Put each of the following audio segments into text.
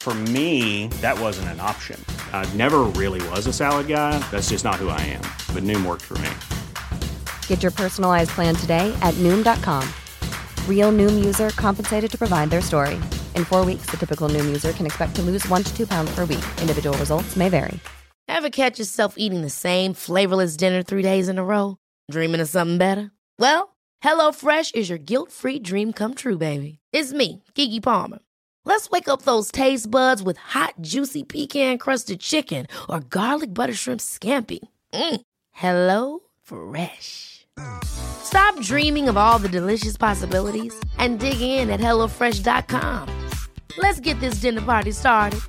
For me, that wasn't an option. I never really was a salad guy. That's just not who I am. But Noom worked for me. Get your personalized plan today at Noom.com. Real Noom user compensated to provide their story. In four weeks, the typical Noom user can expect to lose one to two pounds per week. Individual results may vary. Ever catch yourself eating the same flavorless dinner three days in a row? Dreaming of something better? Well, HelloFresh is your guilt free dream come true, baby. It's me, Kiki Palmer. Let's wake up those taste buds with hot, juicy pecan crusted chicken or garlic butter shrimp scampi. Mm. Hello Fresh. Stop dreaming of all the delicious possibilities and dig in at HelloFresh.com. Let's get this dinner party started.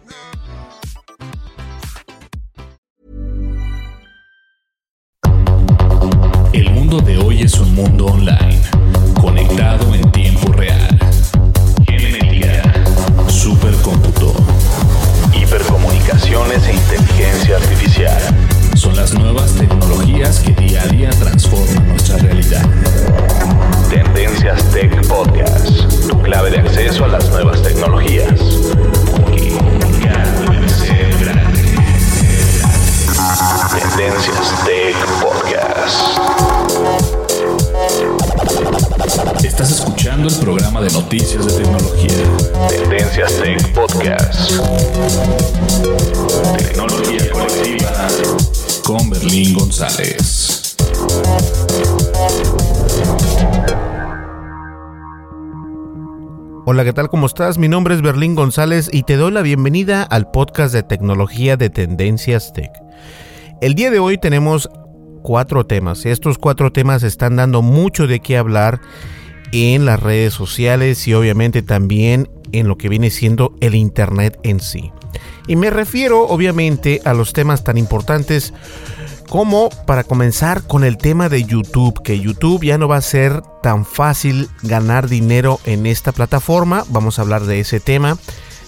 El mundo de hoy es un mundo online, conectado en tiempo supercómputo, hipercomunicaciones e inteligencia artificial. Son las nuevas tecnologías ¿qué tal? ¿Cómo estás? Mi nombre es Berlín González y te doy la bienvenida al podcast de tecnología de Tendencias Tech. El día de hoy tenemos cuatro temas. Estos cuatro temas están dando mucho de qué hablar en las redes sociales y obviamente también en lo que viene siendo el Internet en sí. Y me refiero obviamente a los temas tan importantes como para comenzar con el tema de YouTube, que YouTube ya no va a ser tan fácil ganar dinero en esta plataforma. Vamos a hablar de ese tema.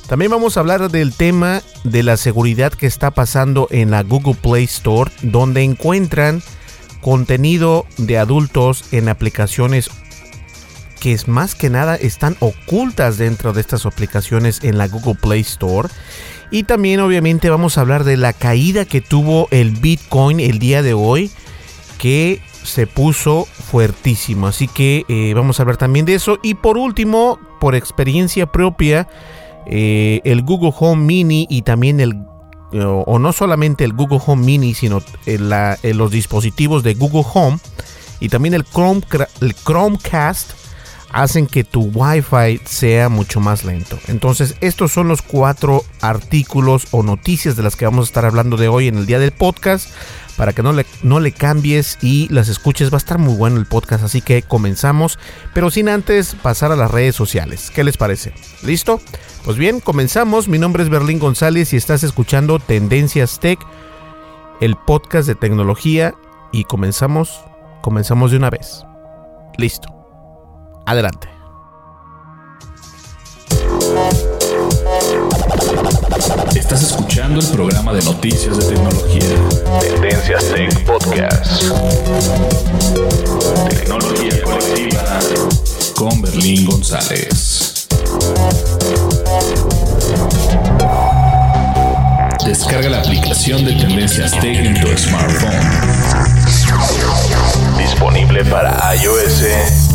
También vamos a hablar del tema de la seguridad que está pasando en la Google Play Store, donde encuentran contenido de adultos en aplicaciones que es más que nada están ocultas dentro de estas aplicaciones en la Google Play Store. Y también obviamente vamos a hablar de la caída que tuvo el Bitcoin el día de hoy, que se puso fuertísimo. Así que eh, vamos a hablar también de eso. Y por último, por experiencia propia, eh, el Google Home Mini y también el o no solamente el Google Home Mini, sino el, los dispositivos de Google Home y también el, Chrome, el Chromecast hacen que tu Wi-Fi sea mucho más lento. Entonces, estos son los cuatro artículos o noticias de las que vamos a estar hablando de hoy en el día del podcast. Para que no le, no le cambies y las escuches, va a estar muy bueno el podcast. Así que comenzamos, pero sin antes pasar a las redes sociales. ¿Qué les parece? ¿Listo? Pues bien, comenzamos. Mi nombre es Berlín González y estás escuchando Tendencias Tech, el podcast de tecnología. Y comenzamos, comenzamos de una vez. Listo. Adelante. Estás escuchando el programa de noticias de tecnología. Tendencias Tech Podcast. Tecnología colectiva con Berlín González. Descarga la aplicación de Tendencias Tech en tu smartphone. Disponible para iOS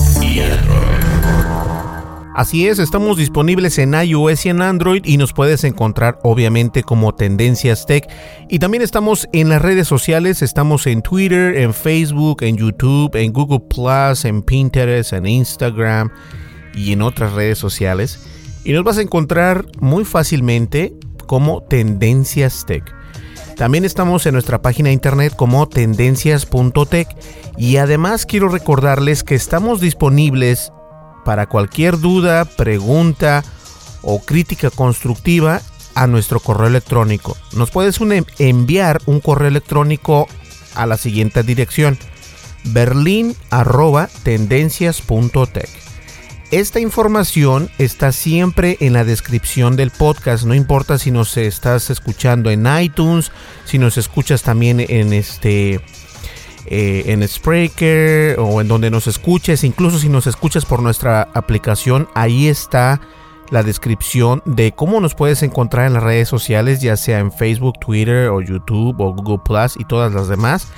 Así es, estamos disponibles en iOS y en Android y nos puedes encontrar obviamente como Tendencias Tech. Y también estamos en las redes sociales, estamos en Twitter, en Facebook, en YouTube, en Google Plus, en Pinterest, en Instagram y en otras redes sociales. Y nos vas a encontrar muy fácilmente como Tendencias Tech. También estamos en nuestra página de internet como tendencias.tech y además quiero recordarles que estamos disponibles para cualquier duda, pregunta o crítica constructiva a nuestro correo electrónico. Nos puedes enviar un correo electrónico a la siguiente dirección berlin@tendencias.tech. Esta información está siempre en la descripción del podcast, no importa si nos estás escuchando en iTunes, si nos escuchas también en este eh, en Spreaker o en donde nos escuches, incluso si nos escuchas por nuestra aplicación, ahí está la descripción de cómo nos puedes encontrar en las redes sociales, ya sea en Facebook, Twitter o YouTube o Google Plus y todas las demás.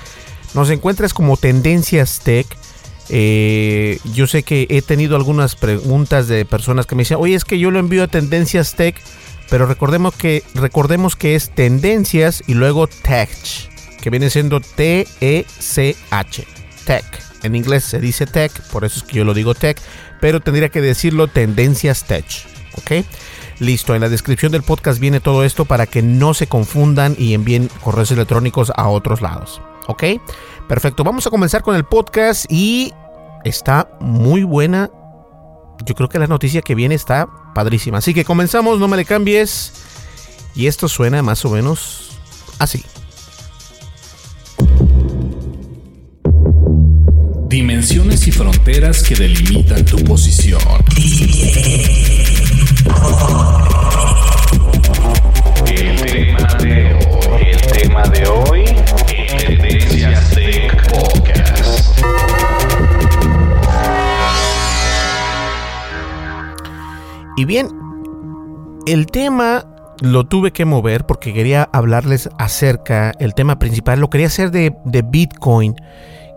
Nos encuentras como Tendencias Tech. Eh, yo sé que he tenido algunas preguntas de personas que me dicen, oye, es que yo lo envío a Tendencias Tech, pero recordemos que, recordemos que es Tendencias y luego Tech, que viene siendo T-E-C-H, Tech. En inglés se dice Tech, por eso es que yo lo digo Tech, pero tendría que decirlo Tendencias Tech. ¿Ok? Listo, en la descripción del podcast viene todo esto para que no se confundan y envíen correos electrónicos a otros lados. ¿Ok? Perfecto, vamos a comenzar con el podcast y está muy buena. Yo creo que la noticia que viene está padrísima. Así que comenzamos, no me le cambies. Y esto suena más o menos así. Dimensiones y fronteras que delimitan tu posición. El tema de hoy, el tema de hoy, Y bien, el tema lo tuve que mover porque quería hablarles acerca, el tema principal, lo quería hacer de, de Bitcoin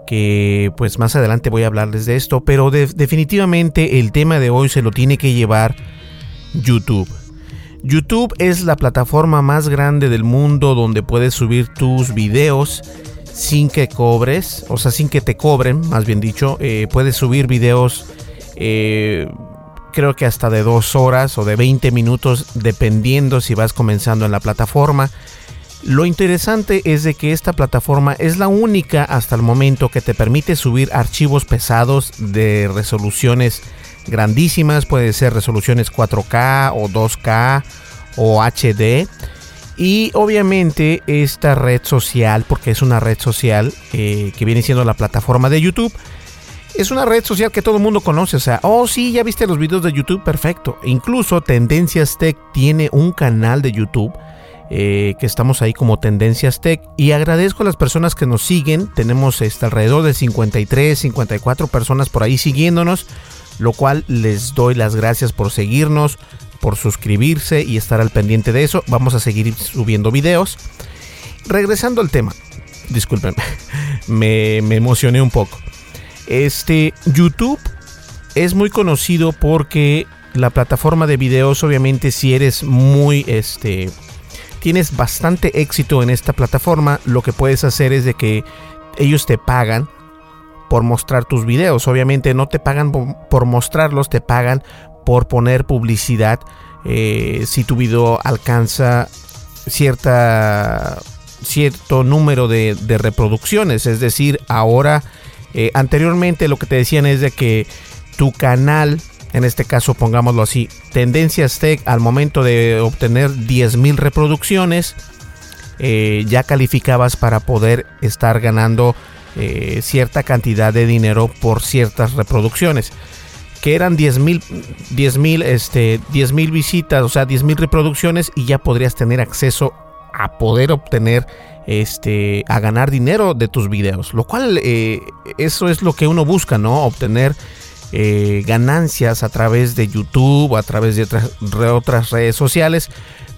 que pues más adelante voy a hablarles de esto, pero definitivamente el tema de hoy se lo tiene que llevar YouTube. YouTube es la plataforma más grande del mundo donde puedes subir tus videos sin que cobres, o sea, sin que te cobren, más bien dicho. Eh, puedes subir videos, eh, creo que hasta de dos horas o de 20 minutos, dependiendo si vas comenzando en la plataforma. Lo interesante es de que esta plataforma es la única hasta el momento que te permite subir archivos pesados de resoluciones grandísimas, puede ser resoluciones 4K o 2K o HD. Y obviamente esta red social, porque es una red social eh, que viene siendo la plataforma de YouTube, es una red social que todo el mundo conoce. O sea, oh sí, ya viste los videos de YouTube, perfecto. Incluso Tendencias Tech tiene un canal de YouTube eh, que estamos ahí como Tendencias Tech. Y agradezco a las personas que nos siguen. Tenemos este, alrededor de 53, 54 personas por ahí siguiéndonos, lo cual les doy las gracias por seguirnos, por suscribirse y estar al pendiente de eso. Vamos a seguir subiendo videos. Regresando al tema, disculpen, me, me emocioné un poco. Este YouTube es muy conocido porque la plataforma de videos, obviamente, si eres muy este tienes bastante éxito en esta plataforma, lo que puedes hacer es de que ellos te pagan por mostrar tus videos. Obviamente no te pagan por mostrarlos, te pagan por poner publicidad. Eh, si tu video alcanza cierta, cierto número de, reproducciones. Es decir, ahora, eh, anteriormente lo que te decían es de que tu canal en este caso pongámoslo así, Tendencias Tech al momento de obtener 10.000 reproducciones, eh, ya calificabas para poder estar ganando eh, cierta cantidad de dinero por ciertas reproducciones. Que eran 10.000 10, este, 10 visitas, o sea, 10.000 reproducciones y ya podrías tener acceso a poder obtener este a ganar dinero de tus videos lo cual eh, eso es lo que uno busca no obtener eh, ganancias a través de YouTube, a través de otras, redes sociales.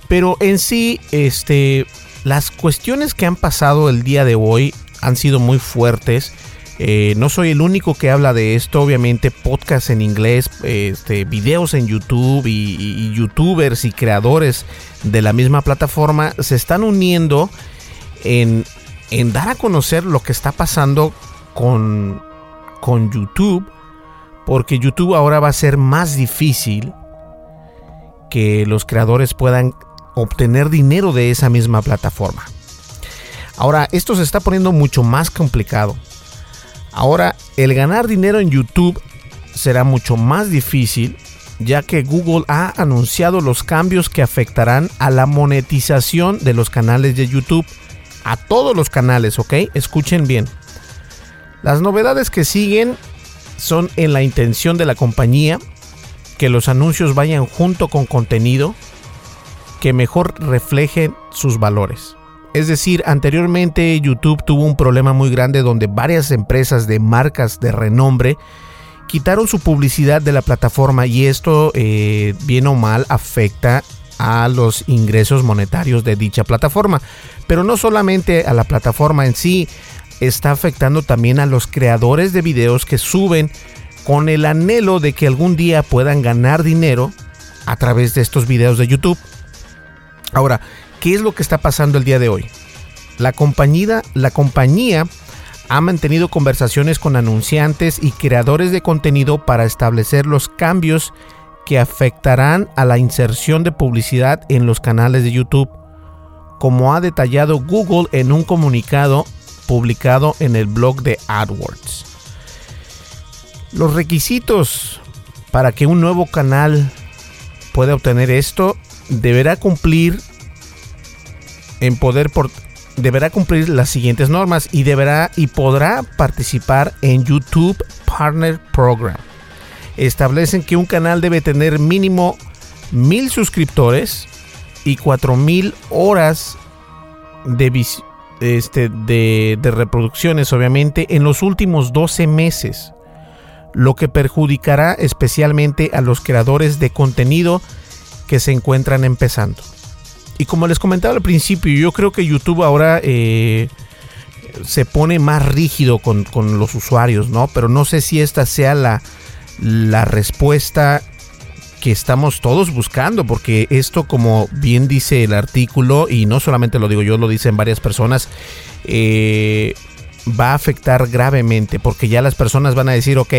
Pero en sí, este, las cuestiones que han pasado el día de hoy han sido muy fuertes. Eh, no soy el único que habla de esto, obviamente podcast en inglés, este, videos en YouTube y, youtubers y creadores de la misma plataforma se están uniendo en, dar a conocer lo que está pasando con YouTube porque YouTube ahora va a ser más difícil que los creadores puedan obtener dinero de esa misma plataforma. Ahora, esto se está poniendo mucho más complicado. Ahora, el ganar dinero en YouTube será mucho más difícil ya que Google ha anunciado los cambios que afectarán a la monetización de los canales de YouTube. A todos los canales, ¿ok? Escuchen bien. Las novedades que siguen son en la intención de la compañía que los anuncios vayan junto con contenido que mejor reflejen sus valores. Es decir, anteriormente YouTube tuvo un problema muy grande donde varias empresas de marcas de renombre quitaron su publicidad de la plataforma y esto, eh, bien o mal, afecta a los ingresos monetarios de dicha plataforma. Pero no solamente a la plataforma en sí, está afectando también a los creadores de videos que suben con el anhelo de que algún día puedan ganar dinero a través de estos videos de YouTube. Ahora, ¿qué es lo que está pasando el día de hoy? La compañía, la compañía ha mantenido conversaciones con anunciantes y creadores de contenido para establecer los cambios que afectarán a la inserción de publicidad en los canales de YouTube, como ha detallado Google en un comunicado publicado en el blog de AdWords. Los requisitos para que un nuevo canal pueda obtener esto deberá cumplir en poder por, deberá cumplir las siguientes normas y deberá y podrá participar en YouTube Partner Program. Establecen que un canal debe tener mínimo mil suscriptores y cuatro mil horas de, este, de, de reproducciones, obviamente, en los últimos 12 meses, lo que perjudicará especialmente a los creadores de contenido que se encuentran empezando. Y como les comentaba al principio, yo creo que YouTube ahora eh, se pone más rígido con, los usuarios, ¿no? Pero no sé si esta sea la, la respuesta que estamos todos buscando, porque esto, como bien dice el artículo, y no solamente lo digo yo, lo dicen varias personas, eh, va a afectar gravemente, porque ya las personas van a decir, ok,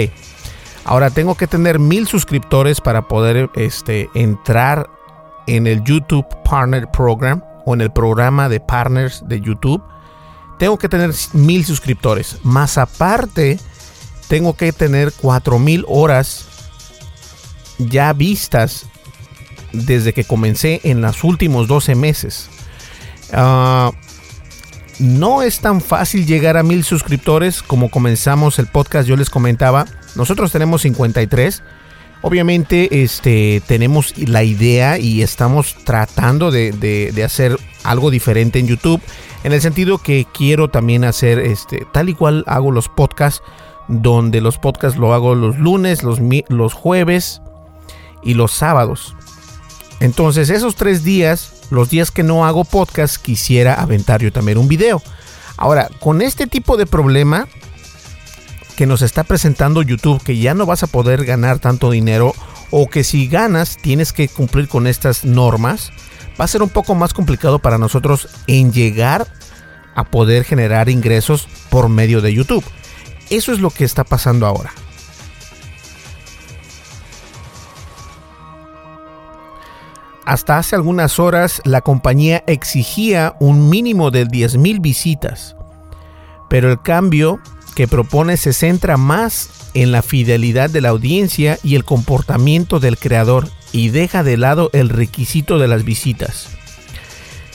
ahora tengo que tener mil suscriptores para poder este, entrar en el YouTube Partner Program o en el programa de partners de YouTube, tengo que tener mil suscriptores. Más aparte, tengo que tener cuatro mil horas ya vistas desde que comencé en los últimos 12 meses. Ah, no es tan fácil llegar a mil suscriptores como comenzamos el podcast. Yo les comentaba, nosotros tenemos 53 Obviamente, este, tenemos la idea y estamos tratando de, hacer algo diferente en YouTube. En el sentido que quiero también hacer, este, tal y cual hago los podcasts, donde los podcasts lo hago los lunes, los, los jueves y los sábados. Entonces, esos tres días, los días que no hago podcast, quisiera aventar yo también un video. Ahora, con este tipo de problema, que nos está presentando YouTube, que ya no vas a poder ganar tanto dinero o que si ganas tienes que cumplir con estas normas, va a ser un poco más complicado para nosotros en llegar a poder generar ingresos por medio de YouTube. Eso es lo que está pasando ahora. Hasta hace algunas horas la compañía exigía un mínimo de 10.000 visitas, pero el cambio que propone se centra más en la fidelidad de la audiencia y el comportamiento del creador y deja de lado el requisito de las visitas.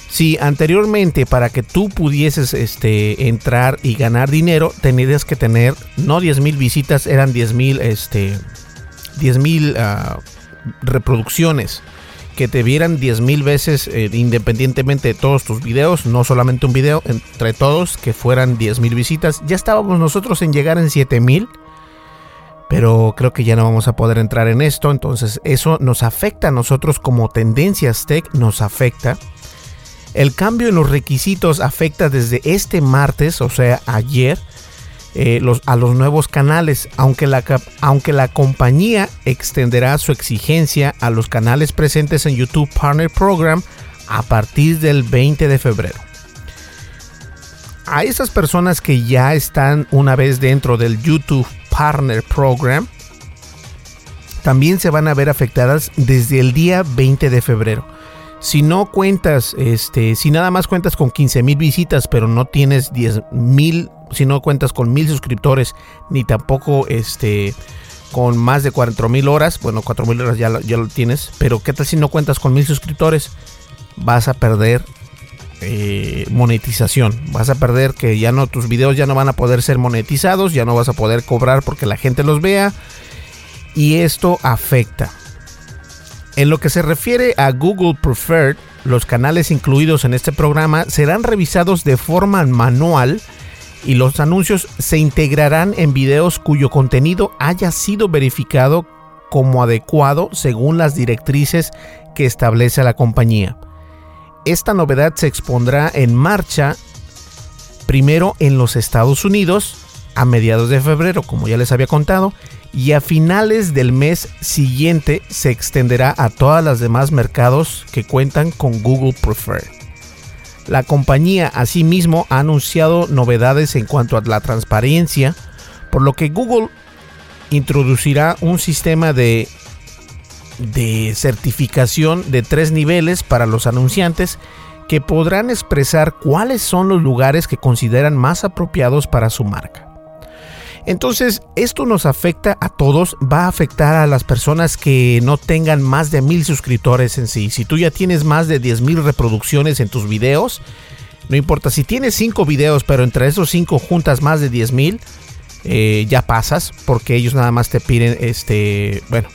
Si anteriormente para que tú pudieses este, entrar y ganar dinero tendrías que tener no 10.000 visitas, eran 10.000 este, ah, reproducciones que te vieran 10.000 veces eh, independientemente de todos tus videos, no solamente un video, entre todos que fueran 10.000 visitas. Ya estábamos nosotros en llegar en 7.000, pero creo que ya no vamos a poder entrar en esto, entonces eso nos afecta a nosotros como tendencias tech, nos afecta. El cambio en los requisitos afecta desde este martes, o sea, ayer, eh, a los nuevos canales, aunque la, aunque la compañía extenderá su exigencia a los canales presentes en YouTube Partner Program a partir del 20 de febrero. A esas personas que ya están una vez dentro del YouTube Partner Program, también se van a ver afectadas desde el día 20 de febrero. Si no cuentas, este, si nada más cuentas con 15 mil visitas, pero no tienes 10 mil si no cuentas con mil suscriptores, ni tampoco este, con más de 4.000 horas, bueno, 4.000 horas ya, lo tienes, pero ¿qué tal si no cuentas con 1.000 suscriptores? Vas a perder eh, monetización. Vas a perder que ya no tus videos ya no van a poder ser monetizados, ya no vas a poder cobrar porque la gente los vea y esto afecta. En lo que se refiere a Google Preferred, los canales incluidos en este programa serán revisados de forma manual y los anuncios se integrarán en videos cuyo contenido haya sido verificado como adecuado según las directrices que establece la compañía. Esta novedad se expondrá en marcha primero en los Estados Unidos a mediados de febrero, como ya les había contado, y a finales del mes siguiente se extenderá a todos los demás mercados que cuentan con Google Preferred. La compañía asimismo ha anunciado novedades en cuanto a la transparencia, por lo que Google introducirá un sistema de, de certificación de tres niveles para los anunciantes que podrán expresar cuáles son los lugares que consideran más apropiados para su marca. Entonces, esto nos afecta a todos, va a afectar a las personas que no tengan más de mil suscriptores en sí. Si tú ya tienes más de 10 mil reproducciones en tus videos, no importa, si tienes cinco videos, pero entre esos cinco juntas más de 10 mil, eh, ya pasas, porque ellos nada más te piden, este, bueno,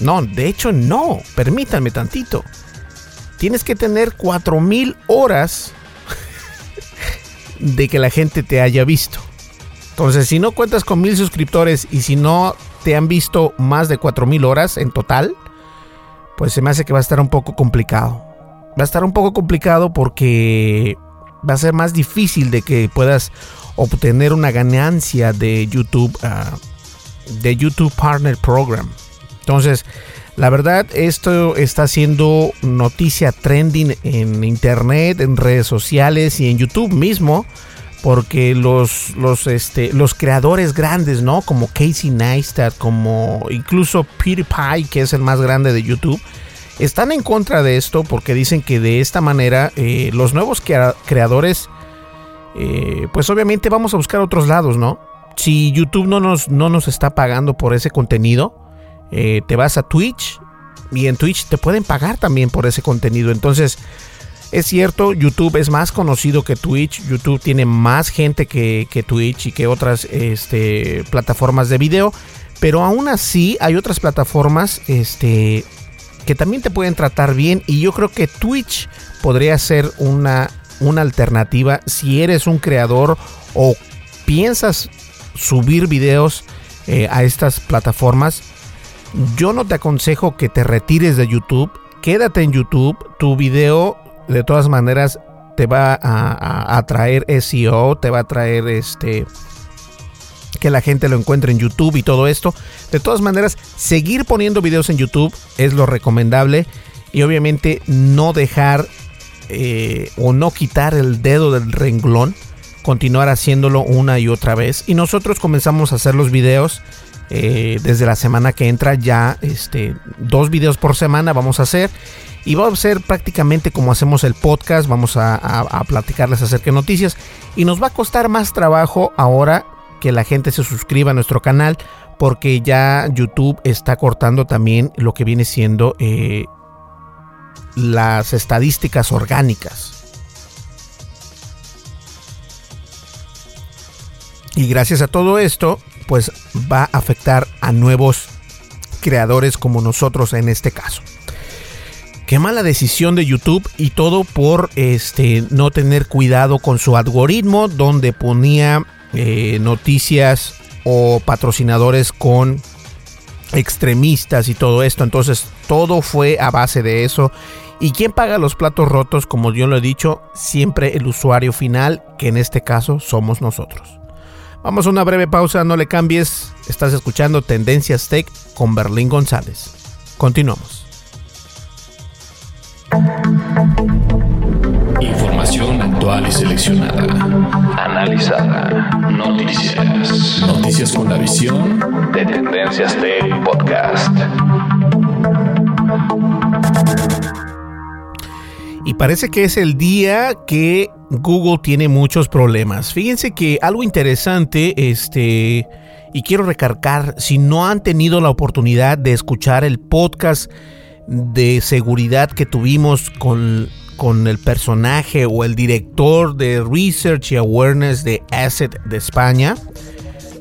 no, de hecho no, permítanme tantito. Tienes que tener mil horas de que la gente te haya visto. Entonces, si no cuentas con mil suscriptores y si no te han visto más de cuatro mil horas en total, pues se me hace que va a estar un poco complicado. Va a estar un poco complicado porque va a ser más difícil de que puedas obtener una ganancia de YouTube, ah, de YouTube Partner Program. Entonces, la verdad, esto está siendo noticia trending en internet, en redes sociales y en YouTube mismo porque los, los, este, los creadores grandes, ¿no? Como Casey Neistat, como incluso PewDiePie, que es el más grande de YouTube, están en contra de esto porque dicen que de esta manera eh, los nuevos creadores, eh, pues obviamente vamos a buscar otros lados, ¿no? Si YouTube no nos, no nos está pagando por ese contenido, eh, te vas a Twitch y en Twitch te pueden pagar también por ese contenido. Entonces, es cierto, YouTube es más conocido que Twitch. YouTube tiene más gente que, Twitch y que otras este, plataformas de video. Pero aún así hay otras plataformas este, que también te pueden tratar bien. Y yo creo que Twitch podría ser una, una alternativa si eres un creador o piensas subir videos eh, a estas plataformas. Yo no te aconsejo que te retires de YouTube. Quédate en YouTube. Tu video de todas maneras te va a, traer SEO, te va a traer este que la gente lo encuentre en YouTube y todo esto. De todas maneras, seguir poniendo videos en YouTube es lo recomendable y obviamente no dejar eh, o no quitar el dedo del renglón, continuar haciéndolo una y otra vez. Y nosotros comenzamos a hacer los videos eh, desde la semana que entra ya, este, dos videos por semana vamos a hacer y va a ser prácticamente como hacemos el podcast, vamos a, platicarles acerca de noticias y nos va a costar más trabajo ahora que la gente se suscriba a nuestro canal porque ya YouTube está cortando también lo que viene siendo eh, las estadísticas orgánicas. Y gracias a todo esto, pues va a afectar a nuevos creadores como nosotros en este caso. Qué mala decisión de YouTube y todo por este no tener cuidado con su algoritmo donde ponía eh, noticias o patrocinadores con extremistas y todo esto. Entonces todo fue a base de eso. ¿Y quién paga los platos rotos? Como yo lo he dicho, siempre el usuario final, que en este caso somos nosotros. Vamos a una breve pausa, no le cambies. Estás escuchando Tendencias Tech con Berlín González. Continuamos. Información actual y seleccionada. Analizada. Noticias. Noticias con la visión de Tendencias de Podcast. Y parece que es el día que Google tiene muchos problemas. Fíjense que algo interesante, este, y quiero recargar, si no han tenido la oportunidad de escuchar el podcast de seguridad que tuvimos con, con el personaje o el director de Research y Awareness de Asset de España,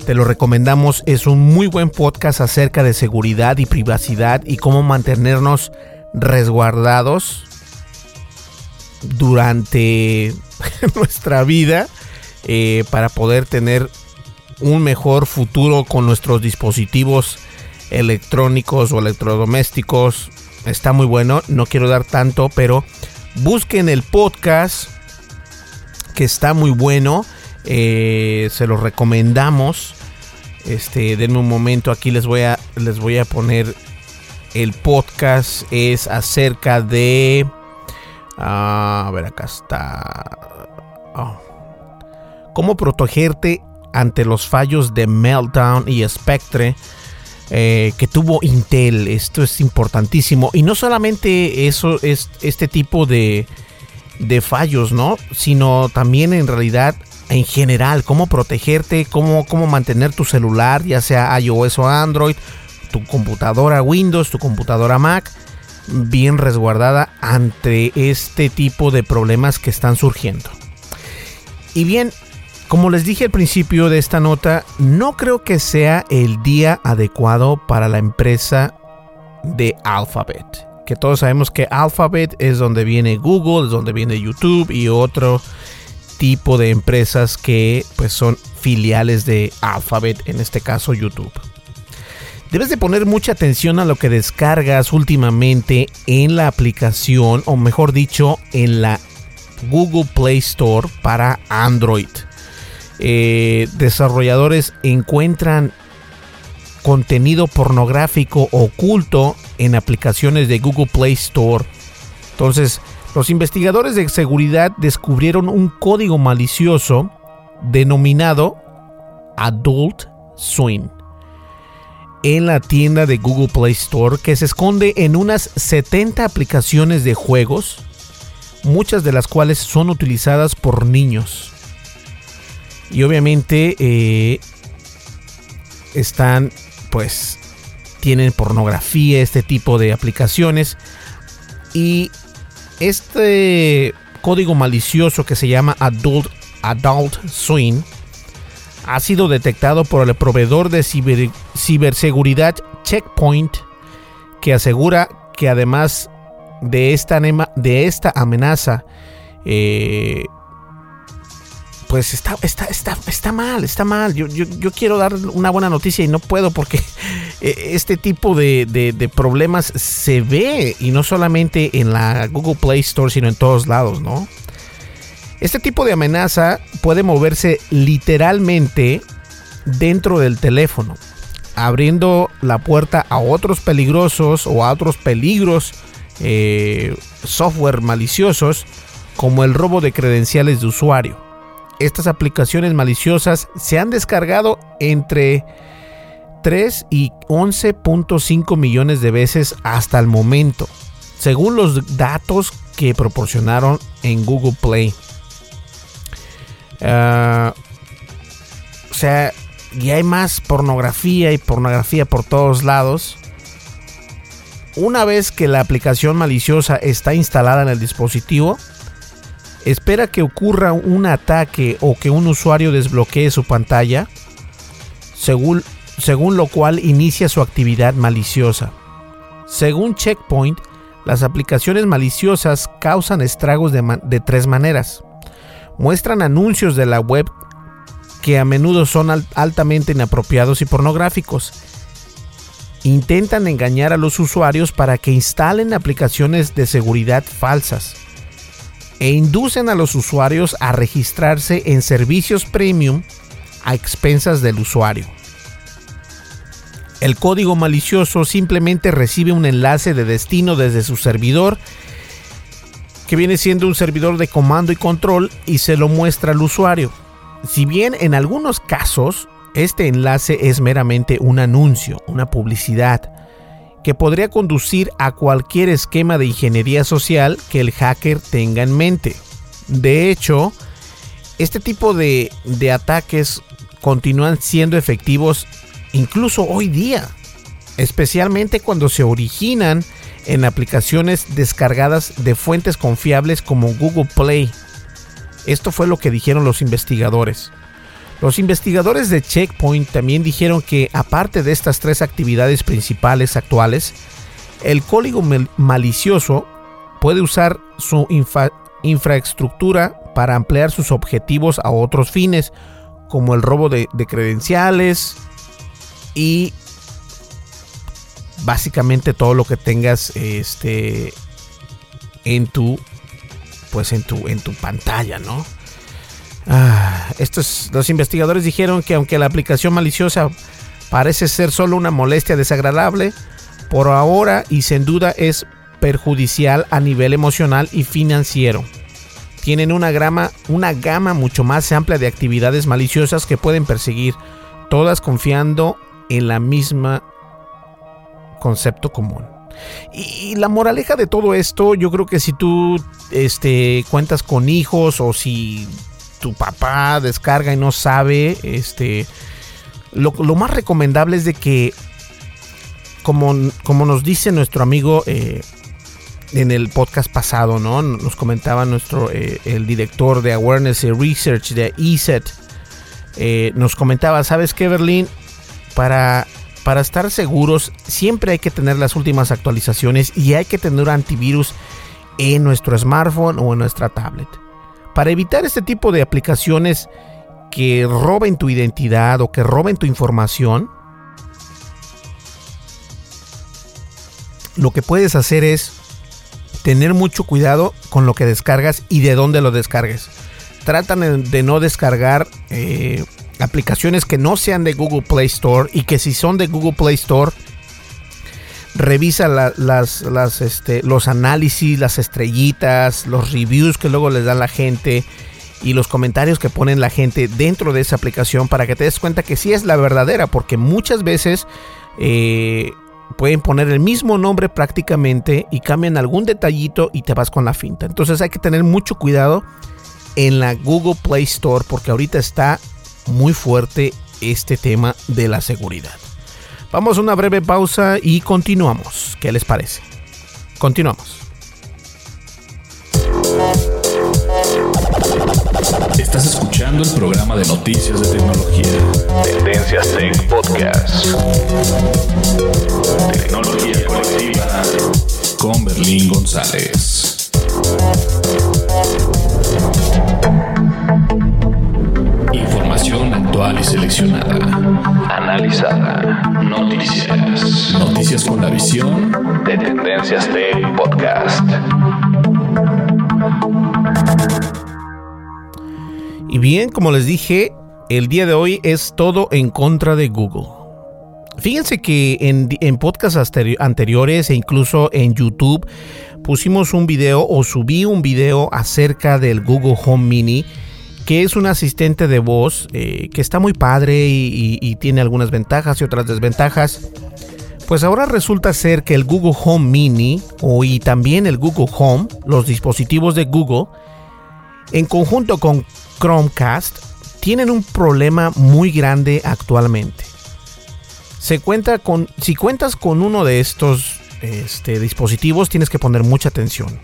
te lo recomendamos. Es un muy buen podcast acerca de seguridad y privacidad y cómo mantenernos resguardados durante nuestra vida eh, para poder tener un mejor futuro con nuestros dispositivos electrónicos o electrodomésticos. Está muy bueno, no quiero dar tanto, pero busquen el podcast que está muy bueno. Eh, se lo recomendamos. Este, denme un momento, aquí les voy a les voy a poner el podcast es acerca de Ah, a ver, acá está. Oh. ¿Cómo protegerte ante los fallos de Meltdown y Spectre eh, que tuvo Intel? Esto es importantísimo. Y no solamente eso es este tipo de, de fallos, ¿no? Sino también en realidad en general, cómo protegerte, cómo, cómo mantener tu celular, ya sea iOS o Android, tu computadora Windows, tu computadora Mac bien resguardada ante este tipo de problemas que están surgiendo. Y bien, como les dije al principio de esta nota, no creo que sea el día adecuado para la empresa de Alphabet. Que todos sabemos que Alphabet es donde viene Google, es donde viene YouTube y otro tipo de empresas que pues son filiales de Alphabet, en este caso YouTube. Debes de poner mucha atención a lo que descargas últimamente en la aplicación, o mejor dicho, en la Google Play Store para Android. Eh, desarrolladores encuentran contenido pornográfico oculto en aplicaciones de Google Play Store. Entonces, los investigadores de seguridad descubrieron un código malicioso denominado Adult Swing en la tienda de Google Play Store que se esconde en unas 70 aplicaciones de juegos, muchas de las cuales son utilizadas por niños. Y obviamente eh, están, pues, tienen pornografía, este tipo de aplicaciones. Y este código malicioso que se llama Adult, Adult Swing ha sido detectado por el proveedor de ciberseguridad Checkpoint, que asegura que además de esta, de esta amenaza, eh, pues está, está, está, está mal, está mal. Yo, quiero dar una buena noticia y no puedo porque eh, este tipo de, problemas se ve y no solamente en la Google Play Store, sino en todos lados, ¿no? Este tipo de amenaza puede moverse literalmente dentro del teléfono, abriendo la puerta a otros peligrosos o a otros peligros eh, software maliciosos como el robo de credenciales de usuario. Estas aplicaciones maliciosas se han descargado entre 3 y 11.5 millones de veces hasta el momento, según los datos que proporcionaron en Google Play. Ah, o sea, y hay más pornografía y pornografía por todos lados. Una vez que la aplicación maliciosa está instalada en el dispositivo, espera que ocurra un ataque o que un usuario desbloquee su pantalla, según, según lo cual inicia su actividad maliciosa. Según Checkpoint, las aplicaciones maliciosas causan estragos de tres maneras muestran anuncios de la web que a menudo son altamente inapropiados y pornográficos. Intentan engañar a los usuarios para que instalen aplicaciones de seguridad falsas e inducen a los usuarios a registrarse en servicios premium a expensas del usuario. El código malicioso simplemente recibe un enlace de destino desde su servidor que viene siendo un servidor de comando y control y se lo muestra al usuario. Si bien en algunos casos este enlace es meramente un anuncio, una publicidad, que podría conducir a cualquier esquema de ingeniería social que el hacker tenga en mente. De hecho, este tipo de, de ataques continúan siendo efectivos incluso hoy día, especialmente cuando se originan en aplicaciones descargadas de fuentes confiables como Google Play. Esto fue lo que dijeron los investigadores. Los investigadores de Checkpoint también dijeron que aparte de estas tres actividades principales actuales, el código malicioso puede usar su infraestructura para ampliar sus objetivos a otros fines, como el robo de, de credenciales y básicamente todo lo que tengas este en tu pues en tu en tu pantalla, ¿no? Ah, estos los investigadores dijeron que aunque la aplicación maliciosa parece ser solo una molestia desagradable, por ahora y sin duda es perjudicial a nivel emocional y financiero. Tienen una una gama mucho más amplia de actividades maliciosas que pueden perseguir, todas confiando en la misma concepto común. Y la moraleja de todo esto, yo creo que si tú este, cuentas con hijos o si tu papá descarga y no sabe, este, lo, más recomendable es de que, como, como nos dice nuestro amigo eh, en el podcast pasado, ¿no? Nos comentaba nuestro, eh, el director de Awareness y Research de ESET, eh, nos comentaba, ¿sabes qué, Berlín? Para para estar seguros siempre hay que tener las últimas actualizaciones y hay que tener antivirus en nuestro smartphone o en nuestra tablet. Para evitar este tipo de aplicaciones que roben tu identidad o que roben tu información, lo que puedes hacer es tener mucho cuidado con lo que descargas y de dónde lo descargues. Tratan de no descargar eh, aplicaciones que no sean de Google Play Store y que si son de Google Play Store, revisa las, este, los análisis, las estrellitas, los reviews que luego les da la gente y los comentarios que ponen la gente dentro de esa aplicación para que te des cuenta que sí es la verdadera, porque muchas veces eh, pueden poner el mismo nombre prácticamente y cambian algún detallito y te vas con la finta. Entonces hay que tener mucho cuidado en la Google Play Store porque ahorita está muy fuerte este tema de la seguridad. Vamos a una breve pausa y continuamos. ¿Qué les parece? Continuamos. Estás escuchando el programa de noticias de tecnología. Tendencias Tech Podcast. Tecnología colectiva con Berlín González. Seleccionada. Analizada. Noticias. Noticias con la visión de Tendencias Tech Podcast. Y bien, como les dije, el día de hoy es todo en contra de Google. Fíjense que en, en podcasts anteriores e incluso en YouTube pusimos un video o subí un video acerca del Google Home Mini que es un asistente de voz eh, que está muy padre y, tiene algunas ventajas y otras desventajas. Pues ahora resulta ser que el Google Home Mini o y también el Google Home, los dispositivos de Google, en conjunto con Chromecast, tienen un problema muy grande actualmente. Se cuenta con, si cuentas con uno de estos este, dispositivos, tienes que poner mucha atención.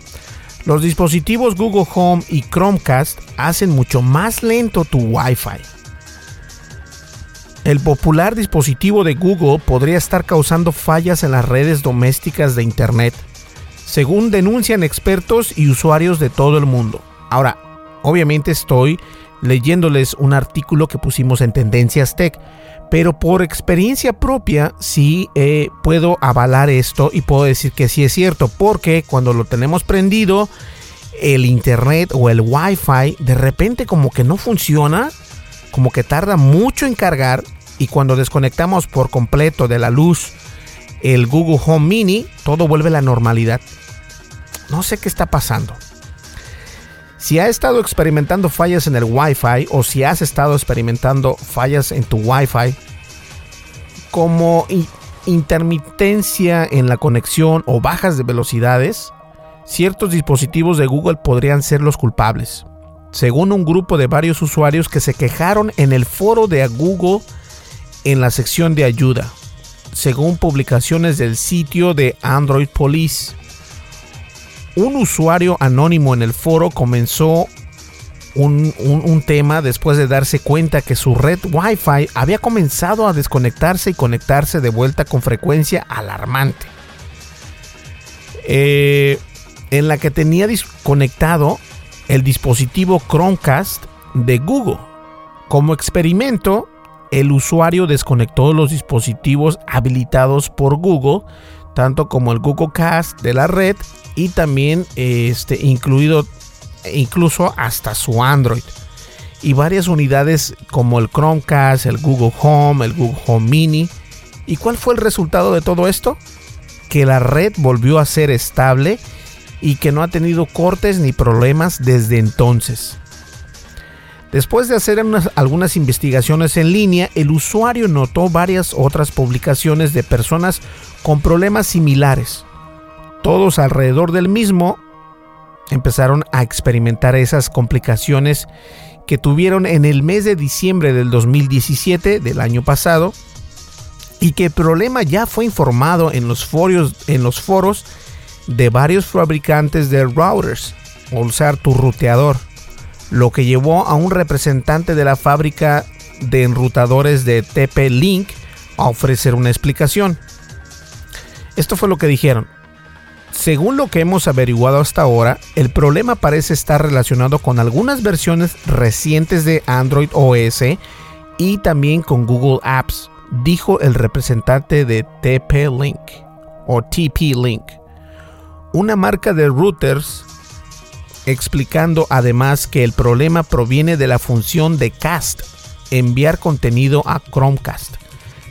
Los dispositivos Google Home y Chromecast hacen mucho más lento tu Wi-Fi. El popular dispositivo de Google podría estar causando fallas en las redes domésticas de Internet, según denuncian expertos y usuarios de todo el mundo. Ahora, obviamente estoy leyéndoles un artículo que pusimos en Tendencias Tech, pero por experiencia propia sí eh, puedo avalar esto y puedo decir que sí es cierto, porque cuando lo tenemos prendido, el internet o el wifi de repente como que no funciona, como que tarda mucho en cargar y cuando desconectamos por completo de la luz el Google Home Mini, todo vuelve a la normalidad. No sé qué está pasando. Si has estado experimentando fallas en el Wi-Fi o si has estado experimentando fallas en tu Wi-Fi, como intermitencia en la conexión o bajas de velocidades, ciertos dispositivos de Google podrían ser los culpables. según un grupo de varios usuarios que se quejaron en el foro de Google en la sección de ayuda, según publicaciones del sitio de Android Police. Un usuario anónimo en el foro comenzó un, tema después de darse cuenta que su red Wi-Fi había comenzado a desconectarse y conectarse de vuelta con frecuencia alarmante. Eh, en la que tenía desconectado el dispositivo Chromecast de Google. Como experimento, el usuario desconectó los dispositivos habilitados por Google, tanto como el Google Cast de la red y también este, incluido incluso hasta su Android. Y varias unidades como el Chromecast, el Google Home, el Google Home Mini. ¿Y cuál fue el resultado de todo esto? Que la red volvió a ser estable y que no ha tenido cortes ni problemas desde entonces. Después de hacer algunas investigaciones en línea, el usuario notó varias otras publicaciones de personas con problemas similares, todos alrededor del mismo empezaron a experimentar esas complicaciones que tuvieron en el mes de diciembre del 2017 del año pasado y que el problema ya fue informado en los foros, en los foros de varios fabricantes de routers o usar tu ruteador, lo que llevó a un representante de la fábrica de enrutadores de TP-Link a ofrecer una explicación. Esto fue lo que dijeron. Según lo que hemos averiguado hasta ahora, el problema parece estar relacionado con algunas versiones recientes de Android OS y también con Google Apps, dijo el representante de TP-Link o TP-Link, una marca de routers, explicando además que el problema proviene de la función de Cast, enviar contenido a Chromecast,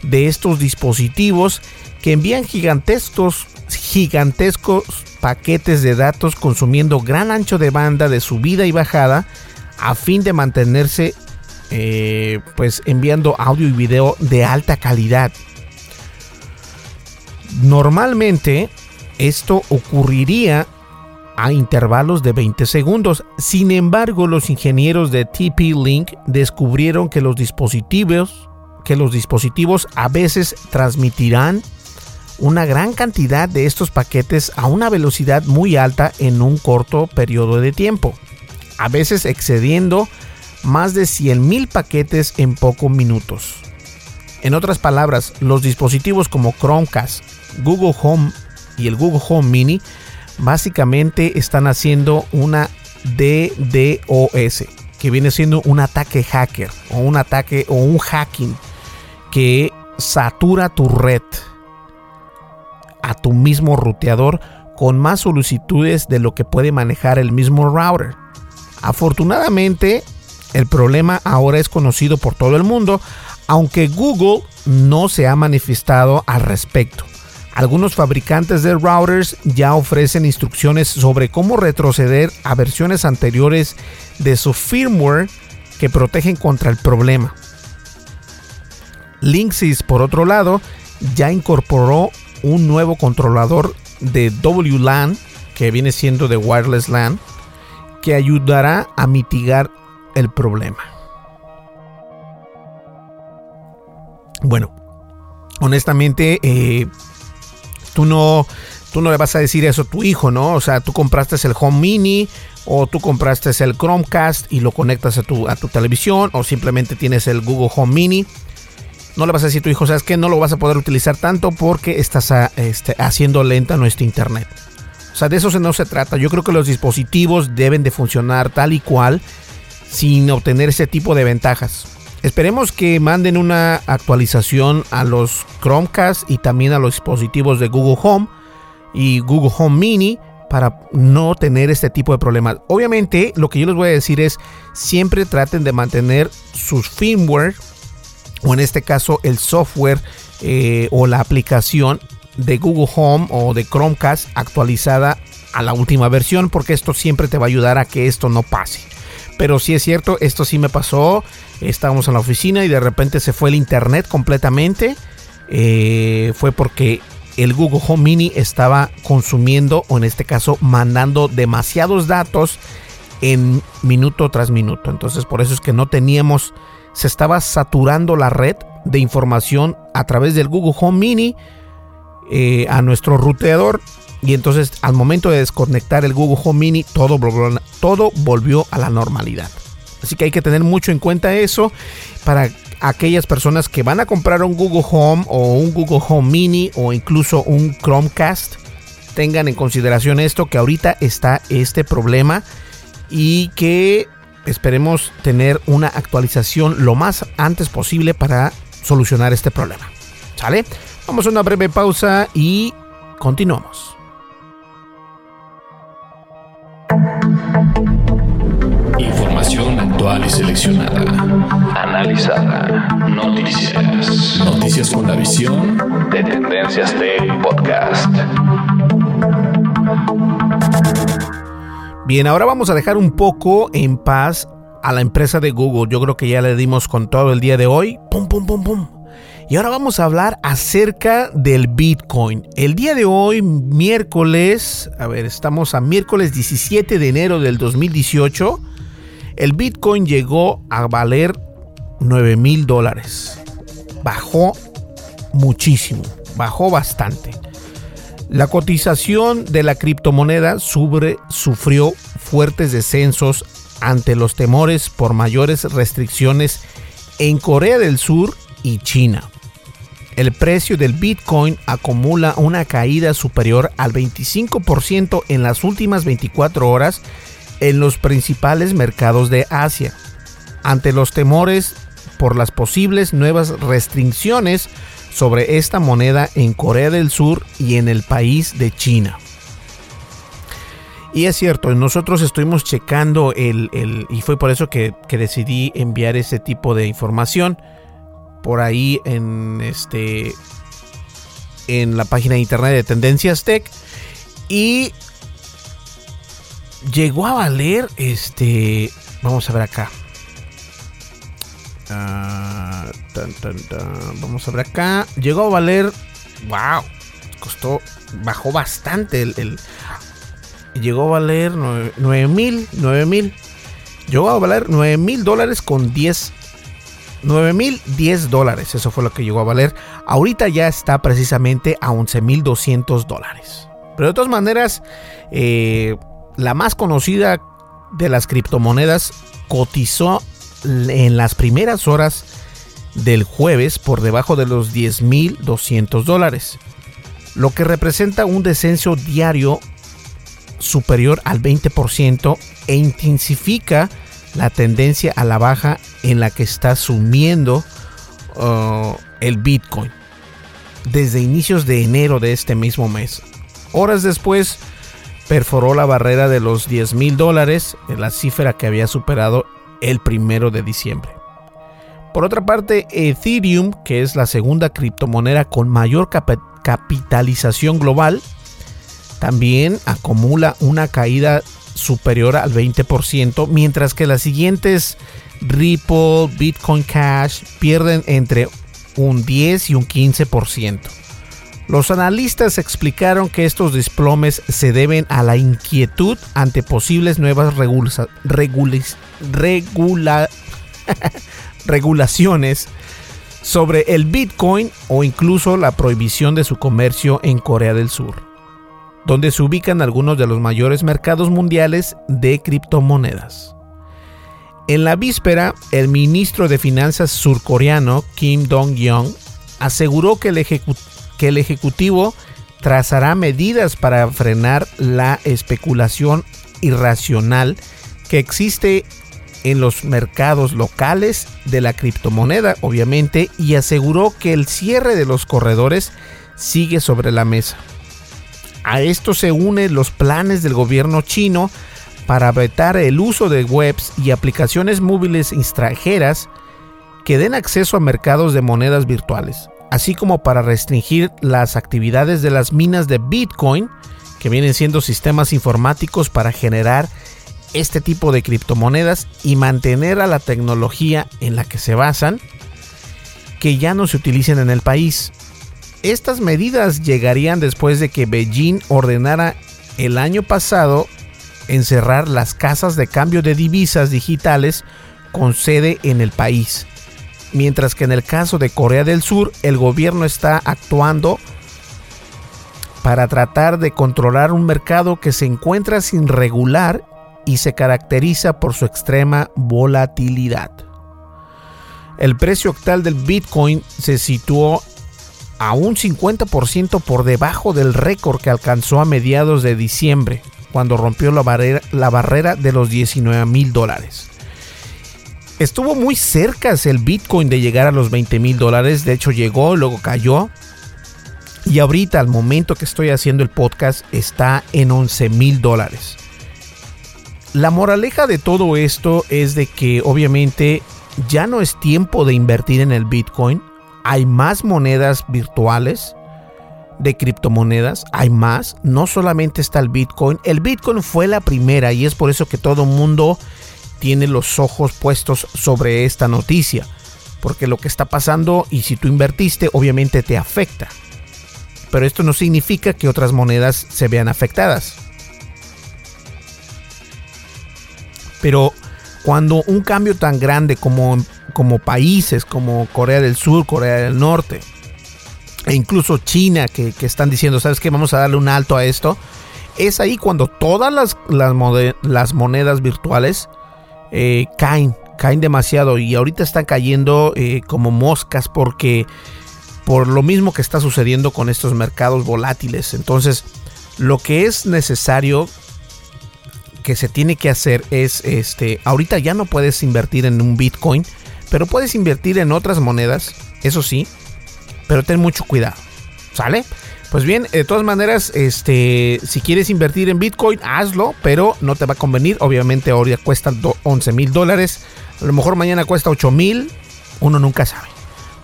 de estos dispositivos que envían gigantescos gigantescos paquetes de datos consumiendo gran ancho de banda de subida y bajada a fin de mantenerse eh, pues enviando audio y video de alta calidad. Normalmente esto ocurriría a intervalos de 20 segundos. Sin embargo, los ingenieros de TP-Link descubrieron que los dispositivos que los dispositivos a veces transmitirán una gran cantidad de estos paquetes a una velocidad muy alta en un corto periodo de tiempo, a veces excediendo más de 100.000 paquetes en pocos minutos. En otras palabras, los dispositivos como Chromecast, Google Home y el Google Home Mini básicamente están haciendo una DDoS, que viene siendo un ataque hacker o un ataque o un hacking que satura tu red a tu mismo ruteador con más solicitudes de lo que puede manejar el mismo router. Afortunadamente, el problema ahora es conocido por todo el mundo, aunque Google no se ha manifestado al respecto. Algunos fabricantes de routers ya ofrecen instrucciones sobre cómo retroceder a versiones anteriores de su firmware que protegen contra el problema. Linksys, por otro lado, ya incorporó un nuevo controlador de WLAN, que viene siendo de Wireless LAN, que ayudará a mitigar el problema. Bueno, honestamente, eh, tú no, tú no le vas a decir eso a tu hijo, ¿no? O sea, tú compraste el Home Mini o tú compraste el Chromecast y lo conectas a tu, a tu televisión o simplemente tienes el Google Home Mini no le vas a decir a tu hijo, sabes que no lo vas a poder utilizar tanto porque estás ah, este, haciendo lenta nuestro internet. O sea, de eso no se trata. Yo creo que los dispositivos deben de funcionar tal y cual sin obtener ese tipo de ventajas. Esperemos que manden una actualización a los Chromecast y también a los dispositivos de Google Home y Google Home Mini para no tener este tipo de problemas. Obviamente, lo que yo les voy a decir es siempre traten de mantener sus firmware o en este caso el software eh, o la aplicación de Google Home o de Chromecast actualizada a la última versión porque esto siempre te va a ayudar a que esto no pase. Pero si es cierto, esto sí me pasó. Estábamos en la oficina y de repente se fue el internet completamente. Eh, fue porque el Google Home Mini estaba consumiendo o en este caso mandando demasiados datos en minuto tras minuto. Entonces por eso es que no teníamos, se estaba saturando la red de información a través del Google Home Mini eh, a nuestro ruteador. Y entonces al momento de desconectar el Google Home Mini, todo, todo volvió a la normalidad. Así que hay que tener mucho en cuenta eso para aquellas personas que van a comprar un Google Home o un Google Home Mini o incluso un Chromecast. Tengan en consideración esto, que ahorita está este problema y que esperemos tener una actualización lo más antes posible para solucionar este problema. ¿Sale? Vamos a una breve pausa y continuamos. Y seleccionada. Analizada. Noticias. Noticias con la visión de Tendencias Tech Podcast. Bien, ahora vamos a dejar un poco en paz a la empresa de Google. Yo creo que ya le dimos con todo el día de hoy. Pum, pum, pum, pum. Y ahora vamos a hablar acerca del Bitcoin. El día de hoy, miércoles, a ver, estamos a miércoles 17 de enero del 2018. El Bitcoin llegó a valer 9 mil dólares. Bajó muchísimo, bajó bastante. La cotización de la criptomoneda sufrió fuertes descensos ante los temores por mayores restricciones en Corea del Sur y China. El precio del Bitcoin acumula una caída superior al 25% en las últimas 24 horas en los principales mercados de Asia, ante los temores por las posibles nuevas restricciones sobre esta moneda en Corea del Sur y en el país de China. Y es cierto, nosotros estuvimos checando el, y fue por eso que, decidí enviar ese tipo de información por ahí en este en la página de internet de Tendencias Tech y llegó a valer este vamos a ver acá Ah, Vamos a ver acá. Llegó a valer. Wow. Costó. Bajó bastante el. llegó a valer 9 mil. 9 mil. Llegó a valer 9 mil dólares con 10. 9 mil 10 dólares. Eso fue lo que llegó a valer. Ahorita ya está precisamente a 11 mil 200 dólares. Pero de todas maneras. Eh, la más conocida de las criptomonedas cotizó en las primeras horas del jueves por debajo de los 10.200 dólares, lo que representa un descenso diario superior al 20% e intensifica la tendencia a la baja en la que está sumiendo uh, el Bitcoin desde inicios de enero de este mismo mes. Horas después perforó la barrera de los 10 mil dólares, la cifra que había superado el primero de diciembre. Por otra parte, Ethereum, que es la segunda criptomoneda con mayor capitalización global, también acumula una caída superior al 20%, mientras que las siguientes Ripple, Bitcoin Cash pierden entre un 10 y un 15%. Los analistas explicaron que estos desplomes se deben a la inquietud ante posibles nuevas regulaciones sobre el Bitcoin o incluso la prohibición de su comercio en Corea del Sur, donde se ubican algunos de los mayores mercados mundiales de criptomonedas. En la víspera, el ministro de Finanzas surcoreano Kim Dong-yong aseguró que el ejecutivo que el Ejecutivo trazará medidas para frenar la especulación irracional que existe en los mercados locales de la criptomoneda, obviamente, y aseguró que el cierre de los corredores sigue sobre la mesa. A esto se unen los planes del gobierno chino para vetar el uso de webs y aplicaciones móviles extranjeras que den acceso a mercados de monedas virtuales así como para restringir las actividades de las minas de Bitcoin, que vienen siendo sistemas informáticos para generar este tipo de criptomonedas y mantener a la tecnología en la que se basan que ya no se utilicen en el país. Estas medidas llegarían después de que Beijing ordenara el año pasado en cerrar las casas de cambio de divisas digitales con sede en el país. Mientras que en el caso de Corea del Sur, el gobierno está actuando para tratar de controlar un mercado que se encuentra sin regular y se caracteriza por su extrema volatilidad. El precio actual del Bitcoin se situó a un 50% por debajo del récord que alcanzó a mediados de diciembre, cuando rompió la barrera, la barrera de los 19 mil dólares. Estuvo muy cerca el Bitcoin de llegar a los 20 mil dólares, de hecho llegó, luego cayó. Y ahorita, al momento que estoy haciendo el podcast, está en 11 mil dólares. La moraleja de todo esto es de que obviamente ya no es tiempo de invertir en el Bitcoin. Hay más monedas virtuales de criptomonedas. Hay más. No solamente está el Bitcoin. El Bitcoin fue la primera y es por eso que todo mundo tiene los ojos puestos sobre esta noticia. Porque lo que está pasando y si tú invertiste obviamente te afecta. Pero esto no significa que otras monedas se vean afectadas. Pero cuando un cambio tan grande como, como países como Corea del Sur, Corea del Norte, e incluso China, que, están diciendo, ¿sabes qué? Vamos a darle un alto a esto. Es ahí cuando todas las, las, monedas virtuales eh, caen, caen demasiado y ahorita están cayendo eh, como moscas porque por lo mismo que está sucediendo con estos mercados volátiles. Entonces, lo que es necesario que se tiene que hacer es, este, ahorita ya no puedes invertir en un Bitcoin, pero puedes invertir en otras monedas, eso sí, pero ten mucho cuidado, ¿sale? Pues bien, de todas maneras, este, si quieres invertir en Bitcoin, hazlo, pero no te va a convenir. Obviamente ahora cuesta 11 mil dólares, a lo mejor mañana cuesta 8 mil, uno nunca sabe.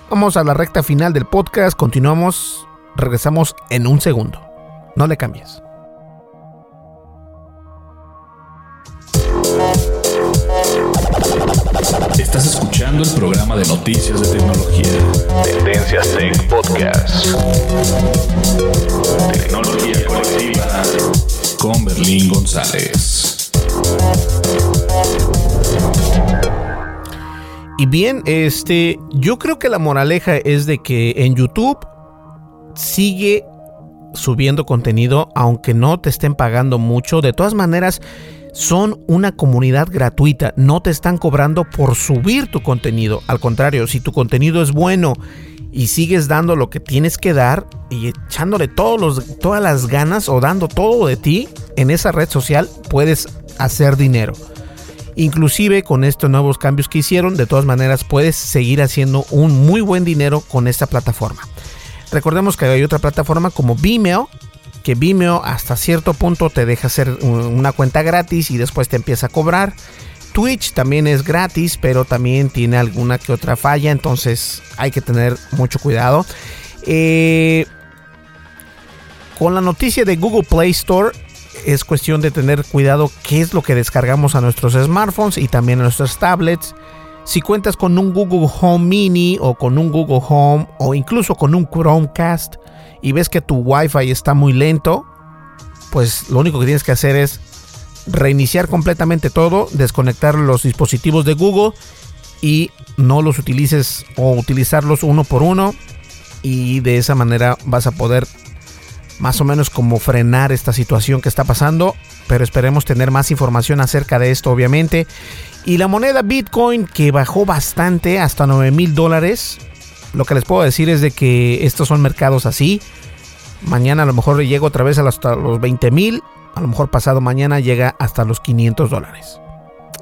Vamos a la recta final del podcast, continuamos, regresamos en un segundo. No le cambies. Estás escuchando el programa de noticias de tecnología. Tendencias Tech Podcast. Tecnología colectiva con Berlín González. Y bien, este, yo creo que la moraleja es de que en YouTube sigue subiendo contenido, aunque no te estén pagando mucho. De todas maneras, son una comunidad gratuita, no te están cobrando por subir tu contenido. Al contrario, si tu contenido es bueno y sigues dando lo que tienes que dar y echándole todas las ganas o dando todo de ti en esa red social, puedes hacer dinero. Inclusive con estos nuevos cambios que hicieron, de todas maneras puedes seguir haciendo un muy buen dinero con esta plataforma. Recordemos que hay otra plataforma como Vimeo, que Vimeo hasta cierto punto te deja hacer una cuenta gratis y después te empieza a cobrar. Twitch también es gratis, pero también tiene alguna que otra falla, entonces hay que tener mucho cuidado. Eh, con la noticia de Google Play Store es cuestión de tener cuidado qué es lo que descargamos a nuestros smartphones y también a nuestras tablets. Si cuentas con un Google Home Mini o con un Google Home o incluso con un Chromecast, y ves que tu Wi-Fi está muy lento, pues lo único que tienes que hacer es reiniciar completamente todo, desconectar los dispositivos de Google y no los utilices o utilizarlos uno por uno y de esa manera vas a poder más o menos como frenar esta situación que está pasando, pero esperemos tener más información acerca de esto obviamente. Y la moneda Bitcoin que bajó bastante hasta 9 mil dólares, lo que les puedo decir es de que estos son mercados así. Mañana a lo mejor llego otra vez hasta los 20 mil. A lo mejor pasado mañana llega hasta los 500 dólares.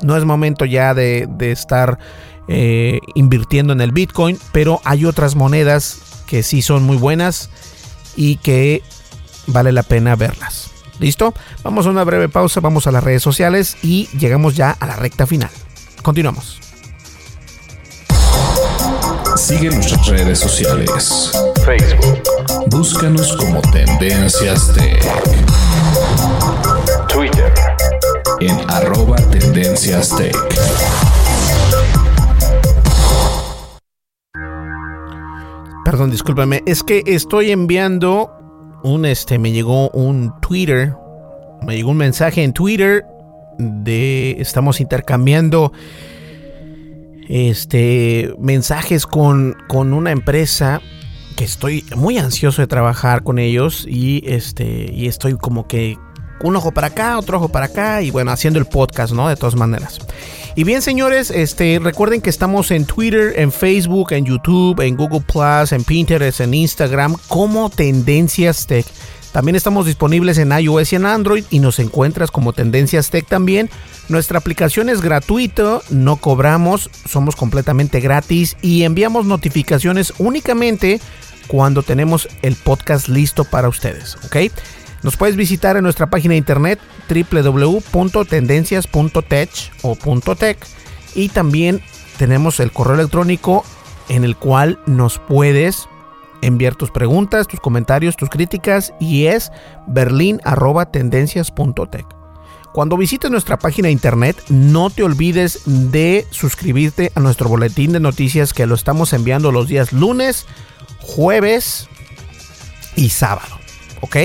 No es momento ya de, estar eh, invirtiendo en el Bitcoin, pero hay otras monedas que sí son muy buenas y que vale la pena verlas. ¿Listo? Vamos a una breve pausa, vamos a las redes sociales y llegamos ya a la recta final. Continuamos. Sigue nuestras redes sociales. Facebook. Búscanos como Tendencias Tech. Twitter. En arroba Tendencias Tech. Perdón, discúlpame. Es que estoy enviando un este. Me llegó un Twitter me llegó un mensaje en Twitter de estamos intercambiando este mensajes con, con una empresa que estoy muy ansioso de trabajar con ellos y este y estoy como que un ojo para acá, otro ojo para acá y bueno, haciendo el podcast, ¿no? De todas maneras. Y bien, señores, este recuerden que estamos en Twitter, en Facebook, en YouTube, en Google Plus, en Pinterest, en Instagram como Tendencias Tech. También estamos disponibles en iOS y en Android y nos encuentras como Tendencias Tech también. Nuestra aplicación es gratuita, no cobramos, somos completamente gratis y enviamos notificaciones únicamente cuando tenemos el podcast listo para ustedes, ¿ok? Nos puedes visitar en nuestra página de internet www.tendencias.tech o .tech y también tenemos el correo electrónico en el cual nos puedes enviar tus preguntas, tus comentarios, tus críticas y es berlin@tendencias.tech. Cuando visites nuestra página de internet, no te olvides de suscribirte a nuestro boletín de noticias que lo estamos enviando los días lunes, jueves y sábado. ¿Ok?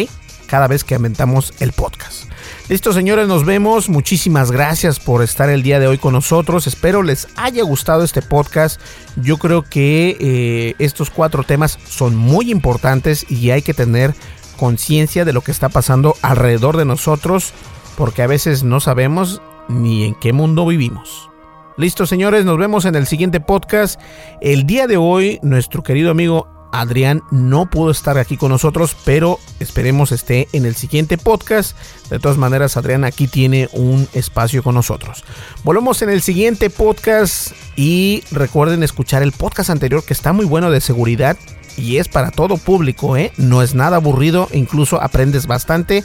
Cada vez que aumentamos el podcast. Listo, señores, nos vemos. Muchísimas gracias por estar el día de hoy con nosotros. Espero les haya gustado este podcast. Yo creo que eh, estos cuatro temas son muy importantes y hay que tener conciencia de lo que está pasando alrededor de nosotros porque a veces no sabemos ni en qué mundo vivimos. Listo, señores, nos vemos en el siguiente podcast. El día de hoy, nuestro querido amigo Adrián no pudo estar aquí con nosotros, pero esperemos esté en el siguiente podcast. De todas maneras, Adrián aquí tiene un espacio con nosotros. Volvemos en el siguiente podcast y recuerden escuchar el podcast anterior que está muy bueno de seguridad y es para todo público, ¿eh? no es nada aburrido, incluso aprendes bastante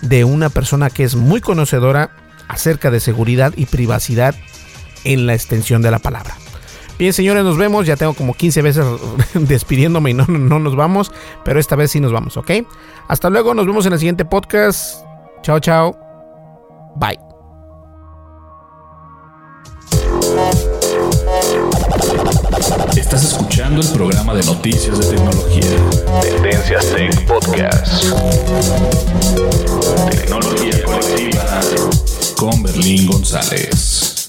de una persona que es muy conocedora acerca de seguridad y privacidad en la extensión de la palabra. Bien, señores, nos vemos. Ya tengo como 15 veces despidiéndome y no, no nos vamos, pero esta vez sí nos vamos, ¿ok? Hasta luego, nos vemos en el siguiente podcast. Chao, chao. Bye. Estás escuchando el programa de noticias de tecnología. Tendencias Tech Podcast. Tecnología colectiva con Berlín González.